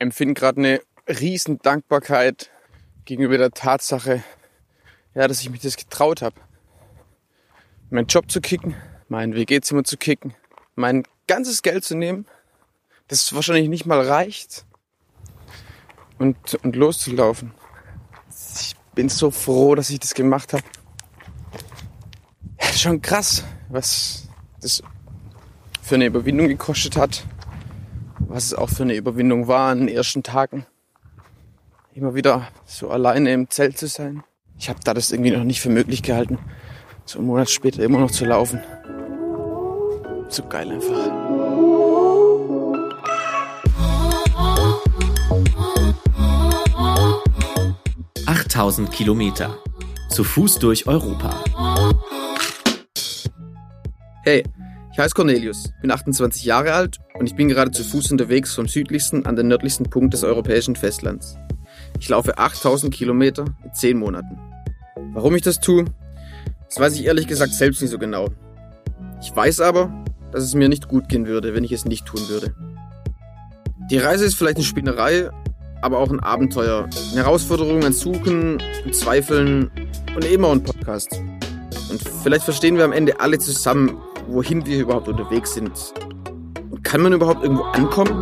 empfinde gerade eine riesen Dankbarkeit gegenüber der Tatsache, ja, dass ich mich das getraut habe. Meinen Job zu kicken, mein WG-Zimmer zu kicken, mein ganzes Geld zu nehmen, das wahrscheinlich nicht mal reicht, und, und loszulaufen. Ich bin so froh, dass ich das gemacht habe. Ja, schon krass, was das für eine Überwindung gekostet hat, was es auch für eine Überwindung war an den ersten Tagen. Immer wieder so alleine im Zelt zu sein. Ich habe da das irgendwie noch nicht für möglich gehalten, so einen Monat später immer noch zu laufen. So geil einfach. 8000 Kilometer. Zu Fuß durch Europa. Hey, ich heiße Cornelius, bin 28 Jahre alt und ich bin gerade zu Fuß unterwegs vom südlichsten an den nördlichsten Punkt des europäischen Festlands. Ich laufe 8000 Kilometer in 10 Monaten. Warum ich das tue, das weiß ich ehrlich gesagt selbst nicht so genau. Ich weiß aber, dass es mir nicht gut gehen würde, wenn ich es nicht tun würde. Die Reise ist vielleicht eine Spinnerei, aber auch ein Abenteuer. Eine Herausforderung, ein Suchen, ein Zweifeln und auch ein Podcast. Und vielleicht verstehen wir am Ende alle zusammen, wohin wir überhaupt unterwegs sind. Kann man überhaupt irgendwo ankommen?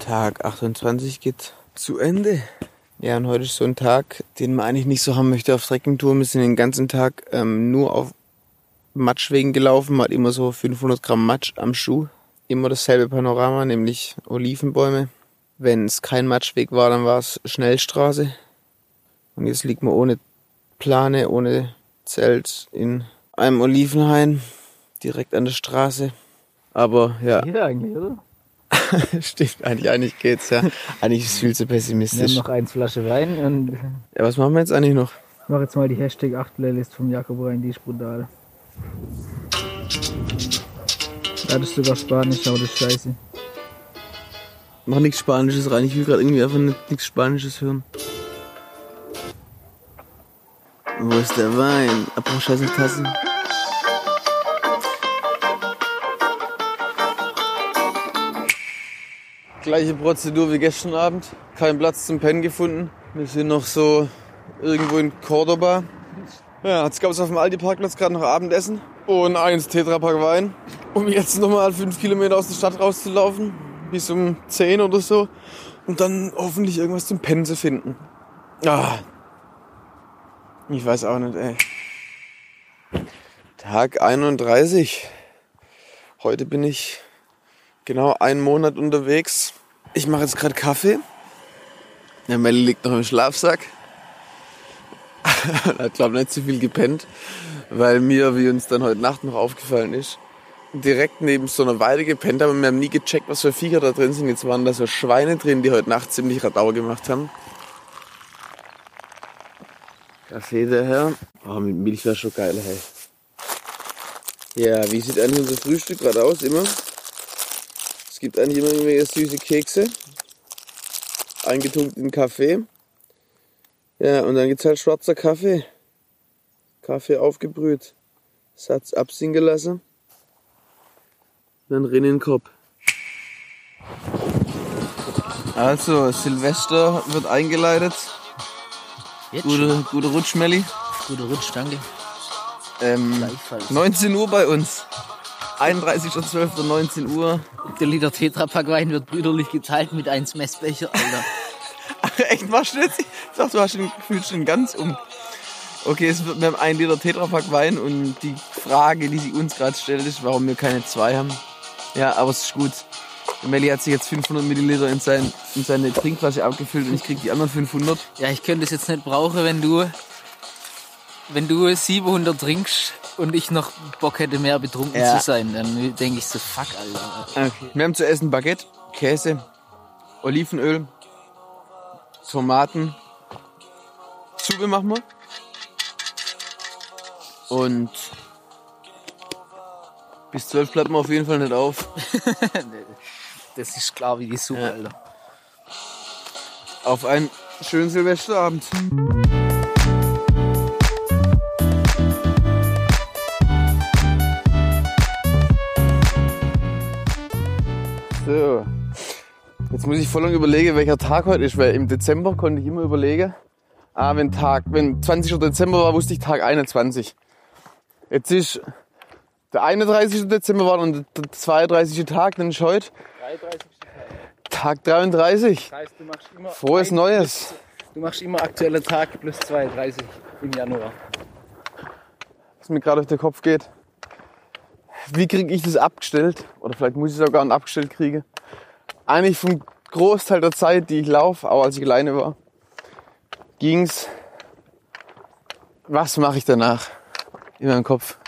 Tag 28 geht zu Ende. Ja, und heute ist so ein Tag, den man eigentlich nicht so haben möchte auf Trekkingtour. Wir sind den ganzen Tag ähm, nur auf Matschwegen gelaufen, man hat immer so 500 Gramm Matsch am Schuh. Immer dasselbe Panorama, nämlich Olivenbäume. Wenn es kein Matschweg war, dann war es Schnellstraße. Und jetzt liegt man ohne Plane, ohne Zelt in einem Olivenhain, direkt an der Straße. Aber ja. Hier eigentlich, oder? Stimmt, eigentlich, eigentlich geht's ja. Eigentlich ist es viel zu Wir pessimistisch. haben noch eins Flasche Wein und ich Ja, was machen wir jetzt eigentlich noch? mache jetzt mal die Hashtag 8 Playlist vom Jakob rein, die ist brutal. Ja, das ist sogar Spanisch, aber das ist scheiße. Mach nichts Spanisches rein. Ich will gerade irgendwie einfach nicht, nichts Spanisches hören. Wo ist der Wein? Abbruch scheiße Tassen. Gleiche Prozedur wie gestern Abend. Kein Platz zum Pennen gefunden. Wir sind noch so irgendwo in Cordoba. Ja, jetzt gab es auf dem Aldi-Parkplatz gerade noch Abendessen und eins Tetrapack Wein. Um jetzt nochmal fünf Kilometer aus der Stadt rauszulaufen, bis um 10 oder so. Und dann hoffentlich irgendwas zum Pennen zu finden. Ah. Ich weiß auch nicht, ey. Tag 31. Heute bin ich genau einen Monat unterwegs. Ich mache jetzt gerade Kaffee. Der Melli liegt noch im Schlafsack. hat, glaube nicht zu viel gepennt, weil mir, wie uns dann heute Nacht noch aufgefallen ist, direkt neben so einer Weide gepennt haben und wir haben nie gecheckt, was für Viecher da drin sind. Jetzt waren da so Schweine drin, die heute Nacht ziemlich Radau gemacht haben. Kaffee daher. Oh, mit Milch wäre schon geil, hey. Ja, wie sieht eigentlich unser Frühstück gerade aus? Immer. Es gibt eigentlich immer irgendwelche süße Kekse. Eingetunkt in Kaffee. Ja, und dann gibt's halt schwarzer Kaffee. Kaffee aufgebrüht. Satz abziehen gelassen. Dann rein in den Kopf. Also, Silvester wird eingeleitet. Jetzt Gute, gute Rutsch, Melli. Guter Rutsch, danke. Ähm, Gleichfalls. 19 Uhr bei uns. 31.12. 19 Uhr. Der Liter Tetrapack Wein wird brüderlich geteilt mit 1 Messbecher, Alter. Ach, echt, machst du jetzt? Ich dachte, du hast den Gefühl schon ganz um. Okay, es wird, wir haben ein Liter Tetrapack Wein und die Frage, die sie uns gerade stellt, ist, warum wir keine zwei haben. Ja, aber es ist gut. Der Melli hat sich jetzt 500 Milliliter in, sein, in seine Trinkflasche abgefüllt und ich krieg die anderen 500. Ja, ich könnte es jetzt nicht brauchen, wenn du, wenn du 700 trinkst und ich noch Bock hätte, mehr betrunken Ja. zu sein. Dann denke ich so, fuck, Alter. Okay. Wir haben zu essen Baguette, Käse, Olivenöl, Tomaten, Zwiebeln machen wir. Und bis 12 bleibt man auf jeden Fall nicht auf. Das ist klar wie die Suppe, Ja. Alter. Auf ein Schönen Silvesterabend. So. Jetzt muss ich voll lang überlegen, welcher Tag heute ist, weil im Dezember konnte ich immer überlegen. Ah, wenn Tag, wenn 20. Dezember war, wusste ich Tag 21. Jetzt ist der 31. Dezember war dann der 32. Tag, dann ist heute 33. Tag 33. Das heißt, du machst immer Frohes Neues. Du machst immer aktueller Tag plus 32 im Januar. was mir gerade auf den Kopf geht. Wie kriege ich das abgestellt? Oder vielleicht muss ich es auch gar nicht abgestellt kriegen. Eigentlich vom Großteil der Zeit, die ich laufe, auch als ich alleine war, ging's. Was mache ich danach? In meinem Kopf.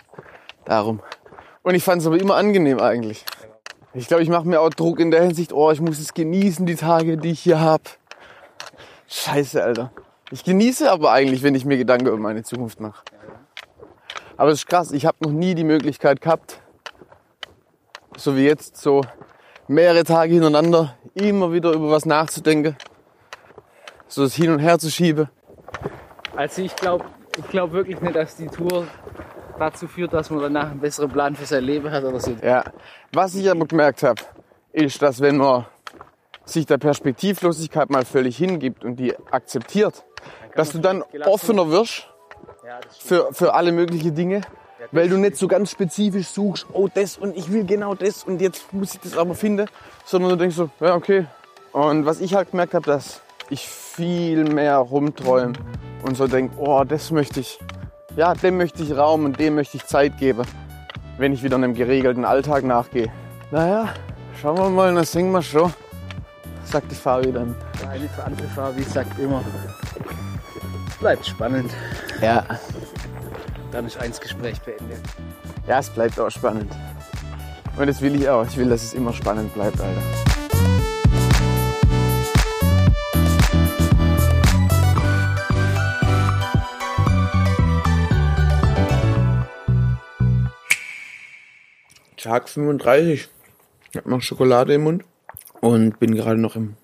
Darum. Und ich fand es aber immer angenehm eigentlich. Ich glaube, ich mache mir auch Druck in der Hinsicht, oh, ich muss es genießen, die Tage, die ich hier hab. Scheiße, Alter. Ich genieße aber eigentlich, wenn ich mir Gedanken über meine Zukunft mache. Aber es ist krass, ich habe noch nie die Möglichkeit gehabt, so wie jetzt, so mehrere Tage hintereinander, immer wieder über was nachzudenken, so das Hin und Her zu schieben. Also ich glaube ich glaub wirklich nicht, dass die Tour dazu führt, dass man danach einen besseren Plan für sein Leben hat oder so. Ja. Was ich aber gemerkt habe, ist, dass wenn man sich der Perspektivlosigkeit mal völlig hingibt und die akzeptiert, dass du dann offener wirst Ja, für, für alle möglichen Dinge, weil du nicht so ganz spezifisch suchst, oh das und ich will genau das und jetzt muss ich das aber finden, sondern du denkst so, ja okay. Und was ich halt gemerkt habe, dass ich viel mehr rumträume und so denke, oh das möchte ich, ja dem möchte ich Raum und dem möchte ich Zeit geben, wenn ich wieder einem geregelten Alltag nachgehe. Naja, schauen wir mal, dann singen wir schon, sagt die Fabi dann. Eine für andere Fabi sagt immer, bleibt spannend. Ja, Dann ist eins Gespräch beendet. Ja, es bleibt auch spannend. Und das will ich auch. Ich will, dass es immer spannend bleibt, Alter. Tag 35. Ich habe noch Schokolade im Mund und bin gerade noch im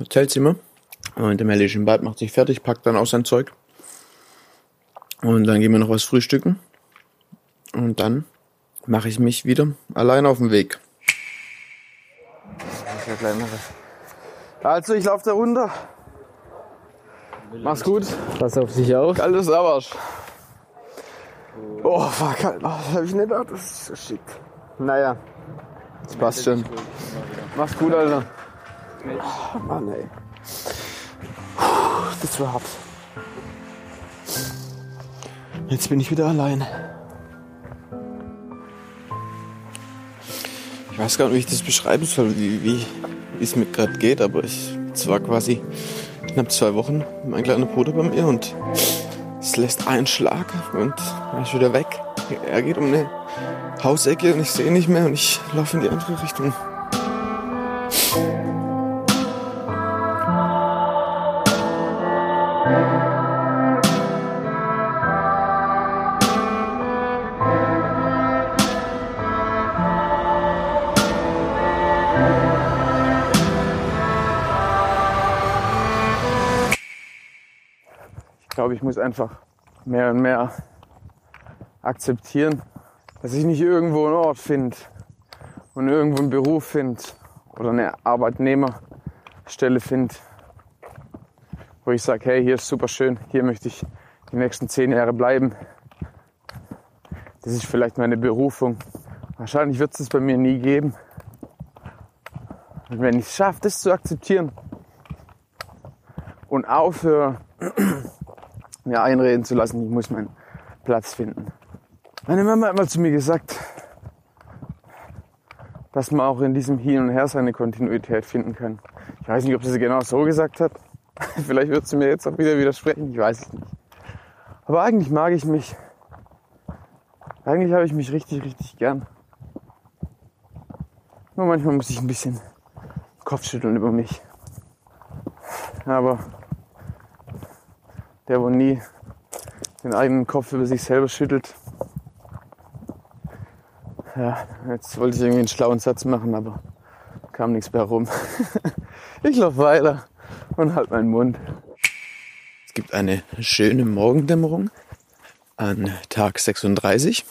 Hotelzimmer. Und der Melly ist im Bad, macht sich fertig, packt dann auch sein Zeug. Und dann gehen wir noch was frühstücken. Und dann mache ich mich wieder allein auf den Weg. Also, ich laufe da runter. Mach's gut. Pass auf dich auf. Alles Arsch. Oh, fuck, Alter. Das hab ich nicht gedacht. Das ist so shit. Naja, das passt schon. Mach's gut, Alter. Oh, Mann, ey. Das war hart. Jetzt bin ich wieder allein. Ich weiß gar nicht, wie ich das beschreiben soll, wie, wie wie es mir gerade geht, aber ich, es war quasi knapp zwei Wochen mein kleiner Bruder bei mir und es lässt einen Schlag und er ist wieder weg. Er geht um eine Hausecke und ich sehe nicht mehr und ich laufe in die andere Richtung. Ich glaube, ich muss einfach mehr und mehr akzeptieren, dass ich nicht irgendwo einen Ort finde und irgendwo einen Beruf finde oder eine Arbeitnehmerstelle finde, wo ich sage, hey, hier ist super schön, hier möchte ich die nächsten zehn Jahre bleiben. Das ist vielleicht meine Berufung. Wahrscheinlich wird es das bei mir nie geben. Und wenn ich es schaffe, das zu akzeptieren und aufhöre, mir einreden zu lassen, ich muss meinen Platz finden. Meine Mama hat mal zu mir gesagt, dass man auch in diesem Hin und Her seine Kontinuität finden kann. Ich weiß nicht, ob sie es genau so gesagt hat. Vielleicht wird sie mir jetzt auch wieder widersprechen, ich weiß es nicht. Aber eigentlich mag ich mich. Eigentlich habe ich mich richtig, richtig gern. Nur manchmal muss ich ein bisschen Kopfschütteln über mich. Aber der, wo nie den eigenen Kopf über sich selber schüttelt. Ja, jetzt wollte ich irgendwie einen schlauen Satz machen, aber kam nichts mehr rum. Ich laufe weiter und halt meinen Mund. gibt eine schöne Morgendämmerung an Tag 36.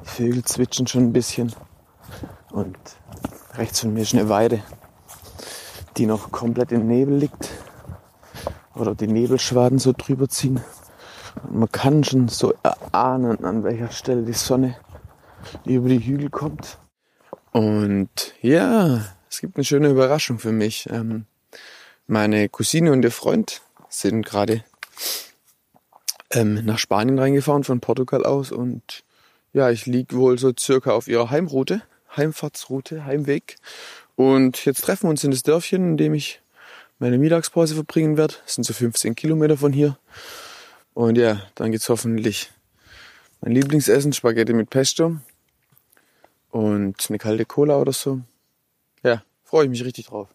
Die Vögel zwitschern schon ein bisschen. Und rechts von mir ist eine Weide, die noch komplett im Nebel liegt. Oder die Nebelschwaden so drüber ziehen. Und man kann schon so erahnen, an welcher Stelle die Sonne über die Hügel kommt. Und ja, es gibt eine schöne Überraschung für mich. Ähm, meine Cousine und ihr Freund sind gerade ähm, nach Spanien reingefahren von Portugal aus und ja, ich lieg wohl so circa auf ihrer Heimroute, Heimfahrtsroute, Heimweg. Und jetzt treffen wir uns in das Dörfchen, in dem ich meine Mittagspause verbringen werde. Das sind so 15 Kilometer von hier. Und ja, dann gibt's hoffentlich mein Lieblingsessen, Spaghetti mit Pesto und eine kalte Cola oder so. Ja, freue ich mich richtig drauf.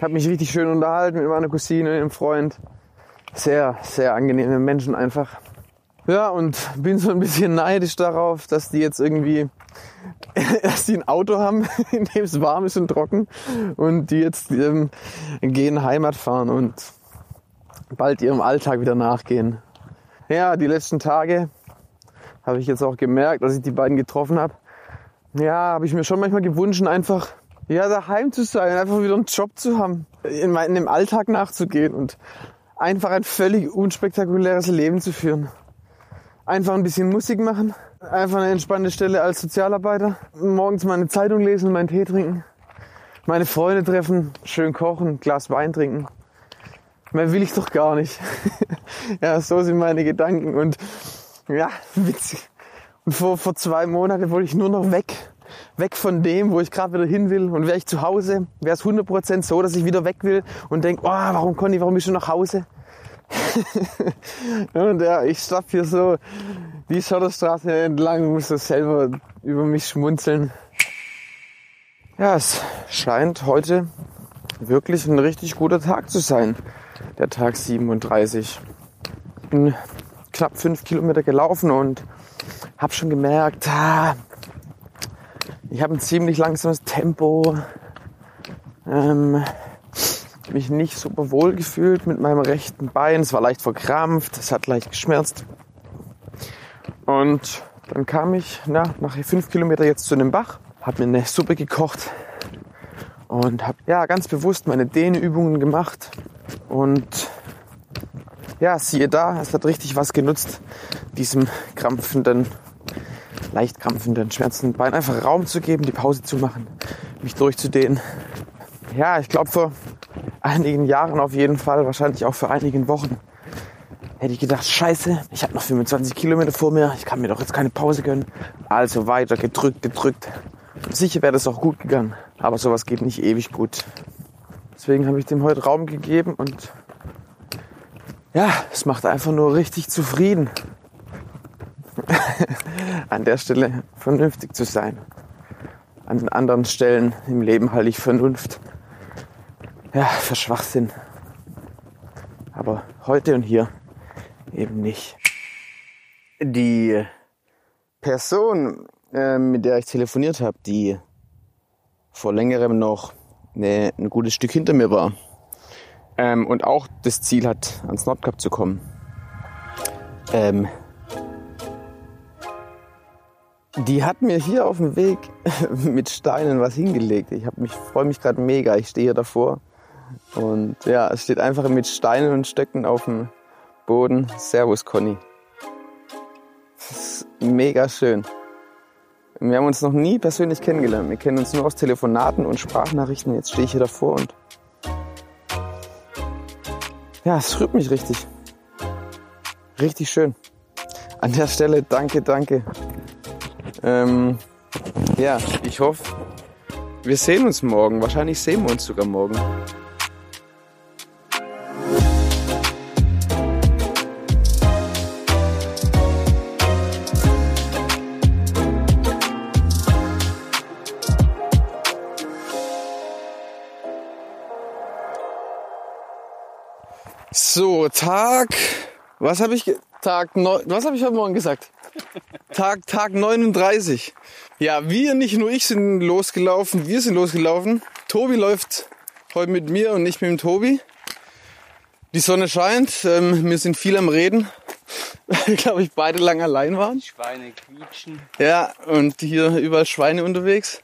Hab mich richtig schön unterhalten mit meiner Cousine, und dem Freund. Sehr, sehr angenehme Menschen einfach. Ja, und bin so ein bisschen neidisch darauf, dass die jetzt irgendwie, dass die ein Auto haben, in dem es warm ist und trocken und die jetzt ähm, gehen Heimat fahren und bald ihrem Alltag wieder nachgehen. Ja, die letzten Tage habe ich jetzt auch gemerkt, als ich die beiden getroffen habe. Ja, habe ich mir schon manchmal gewünscht, einfach ja, daheim zu sein, einfach wieder einen Job zu haben, in meinem Alltag nachzugehen und einfach ein völlig unspektakuläres Leben zu führen. Einfach ein bisschen Musik machen, einfach eine entspannte Stelle als Sozialarbeiter, morgens meine Zeitung lesen, meinen Tee trinken, meine Freunde treffen, schön kochen, Glas Wein trinken. Mehr will ich doch gar nicht. ja, so sind meine Gedanken und ja, witzig. Und vor, vor zwei Monaten wollte ich nur noch weg weg von dem, wo ich gerade wieder hin will. Und wäre ich zu Hause, wäre es 100% so, dass ich wieder weg will und denke, oh, warum Conny, warum bist du nach Hause? und ja, ich stopp hier so die Schotterstraße entlang, muss so selber über mich schmunzeln. Ja, es scheint heute wirklich ein richtig guter Tag zu sein. Der Tag 37. Ich bin knapp fünf Kilometer gelaufen und habe schon gemerkt, ah, ich habe ein ziemlich langsames Tempo. Ähm, mich nicht super wohl gefühlt mit meinem rechten Bein. Es war leicht verkrampft, es hat leicht geschmerzt. Und dann kam ich na, nach fünf Kilometer jetzt zu einem Bach, habe mir eine Suppe gekocht und habe ja ganz bewusst meine Dehnübungen gemacht. Und ja, siehe da, es hat richtig was genutzt, diesem krampfenden leicht krampfenden, schmerzenden Bein einfach Raum zu geben, die Pause zu machen, mich durchzudehnen. Ja, ich glaube vor einigen Jahren auf jeden Fall, wahrscheinlich auch vor einigen Wochen, hätte ich gedacht, scheiße, ich habe noch 25 Kilometer vor mir, ich kann mir doch jetzt keine Pause gönnen. Also weiter gedrückt, gedrückt. Sicher wäre das auch gut gegangen, aber sowas geht nicht ewig gut. Deswegen habe ich dem heute Raum gegeben und ja, es macht einfach nur richtig zufrieden. an der Stelle vernünftig zu sein. An den anderen Stellen im Leben halte ich Vernunft ja, für Schwachsinn. Aber heute und hier eben nicht. Die Person, äh, mit der ich telefoniert habe, die vor längerem noch eine, ein gutes Stück hinter mir war ähm, und auch das Ziel hat, ans Nordkap zu kommen, ähm, die hat mir hier auf dem Weg mit Steinen was hingelegt. Ich mich, freue mich gerade mega. Ich stehe hier davor. Und ja, es steht einfach mit Steinen und Stöcken auf dem Boden. Servus, Conny. Das ist mega schön. Wir haben uns noch nie persönlich kennengelernt. Wir kennen uns nur aus Telefonaten und Sprachnachrichten. Jetzt stehe ich hier davor und ja, es rührt mich richtig. Richtig schön. An der Stelle danke, danke ähm, ja, ich hoffe, wir sehen uns morgen. Wahrscheinlich sehen wir uns sogar morgen. So, Tag. Was habe ich Tag neun, was habe ich heute Morgen gesagt? Tag, Tag 39. Ja, wir, nicht nur ich sind losgelaufen, wir sind losgelaufen. Tobi läuft heute mit mir und nicht mit dem Tobi. Die Sonne scheint, ähm, wir sind viel am Reden, weil, glaube ich, beide lang allein waren. Schweine quietschen. Ja, und hier überall Schweine unterwegs.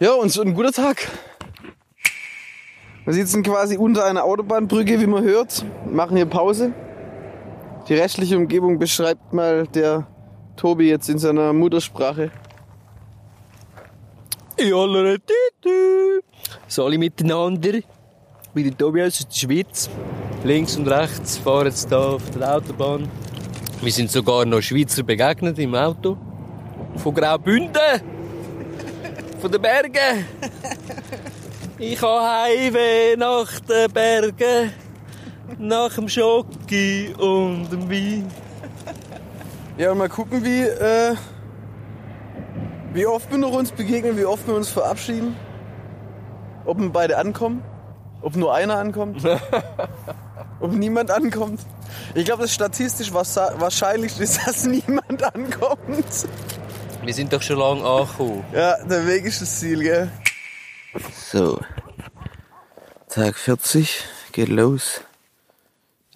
Ja, und so ein guter Tag. Wir sitzen quasi unter einer Autobahnbrücke, wie man hört, machen hier Pause. Die restliche Umgebung beschreibt mal der Tobi jetzt in seiner Muttersprache. So alle miteinander. Wie der Tobias aus der Schweiz. Links und rechts fahren jetzt hier auf der Autobahn. Wir sind sogar noch Schweizer begegnet im Auto. Von Graubünden. Von den Bergen. Ich habe Heimweh nach den Bergen. Nach dem Schoki und dem Wein. Ja, und mal gucken, wie, äh, wie oft wir noch uns begegnen, wie oft wir uns verabschieden. Ob wir beide ankommen. Ob nur einer ankommt. ob niemand ankommt. Ich glaube, das ist statistisch wahrscheinlich ist, dass niemand ankommt. Wir sind doch schon lange angekommen. Ja, der Weg ist das Ziel, gell? So. Tag 40 geht los.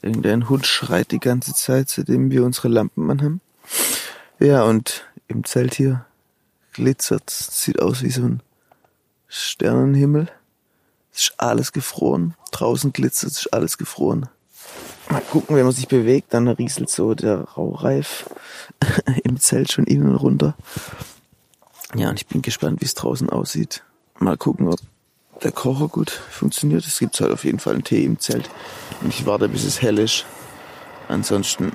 Irgendein Hund schreit die ganze Zeit, seitdem wir unsere Lampen anhaben. Ja, und im Zelt hier glitzert, sieht aus wie so ein Sternenhimmel. Es ist alles gefroren. Draußen glitzert, es ist alles gefroren. Mal gucken, wenn man sich bewegt, dann rieselt so der Raureif im Zelt schon innen runter. Ja, und ich bin gespannt, wie es draußen aussieht. Mal gucken, ob der Kocher gut funktioniert. Es gibt halt auf jeden Fall einen Tee im Zelt. Und ich warte, bis es hell ist. Ansonsten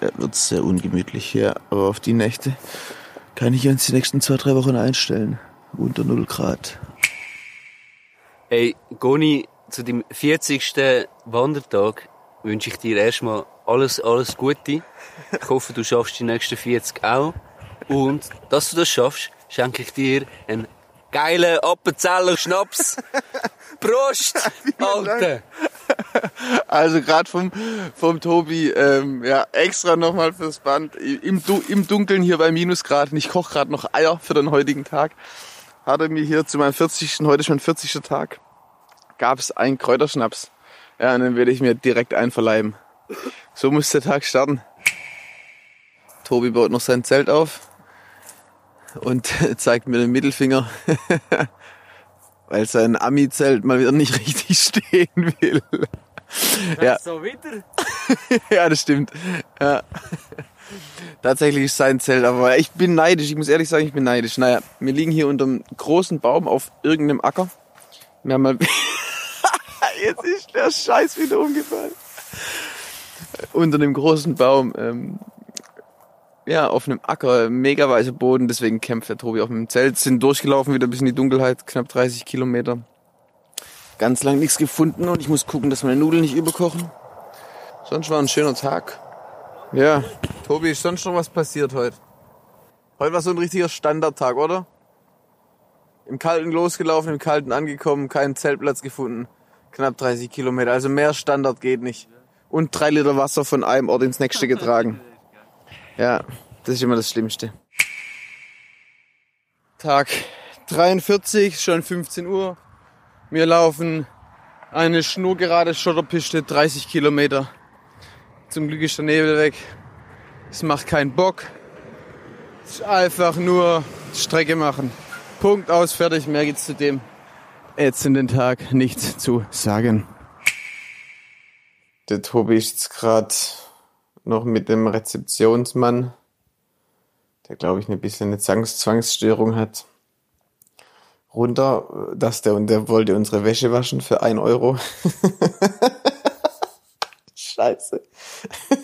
wird es sehr ungemütlich hier. Aber auf die Nächte kann ich uns die nächsten zwei, drei Wochen einstellen. Unter 0 Grad. Hey, Goni, zu dem 40. Wandertag wünsche ich dir erstmal alles, alles Gute. Ich hoffe, du schaffst die nächsten 40 auch. Und, dass du das schaffst, schenke ich dir einen geilen Appenzeller Schnaps. Prost, Alter! Also gerade vom, vom Tobi, ähm, ja, extra nochmal fürs Band. Im, Im Dunkeln hier bei Minusgrad. Ich koche gerade noch Eier für den heutigen Tag. Hat er mir hier zu meinem 40. Heute mein 40. Tag gab es einen Kräuterschnaps. Ja, und den werde ich mir direkt einverleiben. So muss der Tag starten. Tobi baut noch sein Zelt auf und zeigt mir den Mittelfinger, weil sein Ami-Zelt mal wieder nicht richtig stehen will. Ja. So wieder? ja, das stimmt. Ja. Tatsächlich ist sein Zelt, aber ich bin neidisch. Ich muss ehrlich sagen, ich bin neidisch. Naja, wir liegen hier unter einem großen Baum auf irgendeinem Acker. Wir haben mal Jetzt ist der Scheiß wieder umgefallen. Unter einem großen Baum, ähm, ja, auf einem Acker, mega weißer Boden, deswegen kämpft der Tobi auf dem Zelt, sind durchgelaufen, wieder bis in die Dunkelheit, knapp 30 Kilometer. Ganz lang nichts gefunden und ich muss gucken, dass meine Nudeln nicht überkochen. Sonst war ein schöner Tag. Ja, Tobi, ist sonst noch was passiert heute? Heute war so ein richtiger Standardtag, oder? Im Kalten losgelaufen, im Kalten angekommen, keinen Zeltplatz gefunden. Knapp 30 Kilometer. Also mehr Standard geht nicht. Und drei Liter Wasser von einem Ort ins nächste getragen. Ja, das ist immer das Schlimmste. Tag 43, schon 15 Uhr. Wir laufen eine schnurgerade Schotterpiste, 30 Kilometer. Zum Glück ist der Nebel weg. Es macht keinen Bock. Es ist einfach nur Strecke machen. Punkt aus, fertig, mehr gibt's zu dem jetzt in den Tag nichts zu sagen. Der Tobi ist jetzt gerade noch mit dem Rezeptionsmann, der glaube ich ein bisschen eine Zwangsstörung hat, runter, dass der und der wollte unsere Wäsche waschen für ein Euro. Scheiße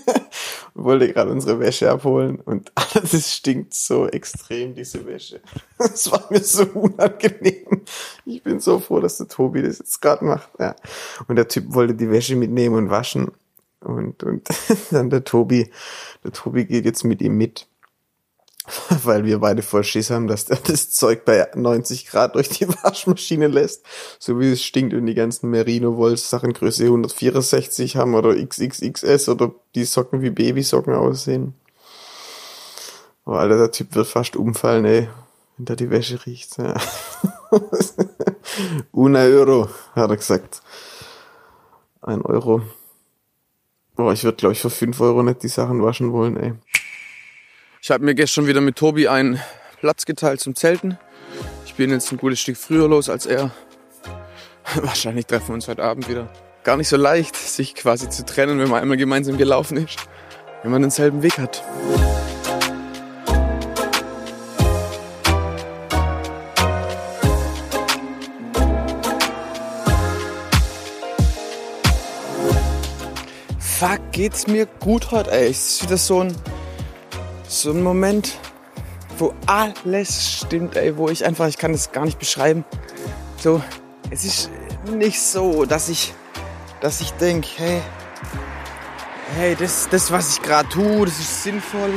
wollte gerade unsere Wäsche abholen und alles stinkt so extrem, diese Wäsche. Das war mir so unangenehm. Ich bin so froh, dass der Tobi das jetzt gerade macht. Ja. Und der Typ wollte die Wäsche mitnehmen und waschen. Und, und dann der Tobi, der Tobi geht jetzt mit ihm mit. Weil wir beide voll Schiss haben, dass der das Zeug bei 90 Grad durch die Waschmaschine lässt, so wie es stinkt und die ganzen Merino-Woll-Sachen Größe 164 haben oder XXXS oder die Socken wie Babysocken aussehen. Oh, Alter, der Typ wird fast umfallen, ey, wenn da die Wäsche riecht. Ja. Una Euro, hat er gesagt. ein Euro. Boah, ich würde, glaube ich, für fünf Euro nicht die Sachen waschen wollen, ey. Ich habe mir gestern wieder mit Tobi einen Platz geteilt zum Zelten. Ich bin jetzt ein gutes Stück früher los als er. Wahrscheinlich treffen wir uns heute Abend wieder. Gar nicht so leicht, sich quasi zu trennen, wenn man einmal gemeinsam gelaufen ist. Wenn man denselben Weg hat. Fuck, geht's mir gut heute, ey. Es ist wieder so ein, so ein Moment, wo alles stimmt, ey, wo ich einfach, ich kann das gar nicht beschreiben. So, es ist nicht so, dass ich, dass ich denke, hey, hey, das, das, was ich gerade tue, das ist sinnvoll,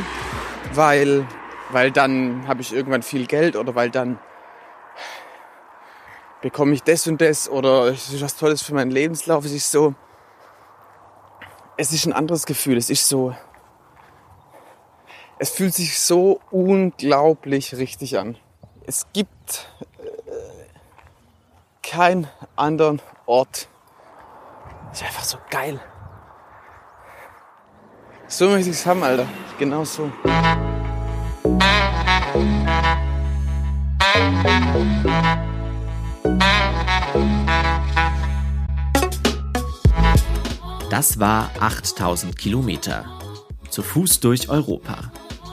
weil, weil dann habe ich irgendwann viel Geld oder weil dann bekomme ich das und das oder es ist was Tolles für meinen Lebenslauf. Es ist so, es ist ein anderes Gefühl. Es ist so, es fühlt sich so unglaublich richtig an. Es gibt äh, keinen anderen Ort. Es ist einfach so geil. So möchte ich es haben, Alter. Genau so. Das war 8000 Kilometer. Zu Fuß durch Europa.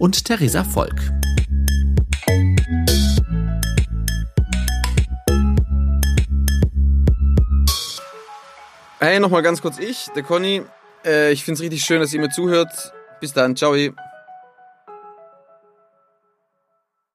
und Theresa Volk. Hey, nochmal ganz kurz ich, der Conny. Äh, ich find's richtig schön, dass ihr mir zuhört. Bis dann, ciao.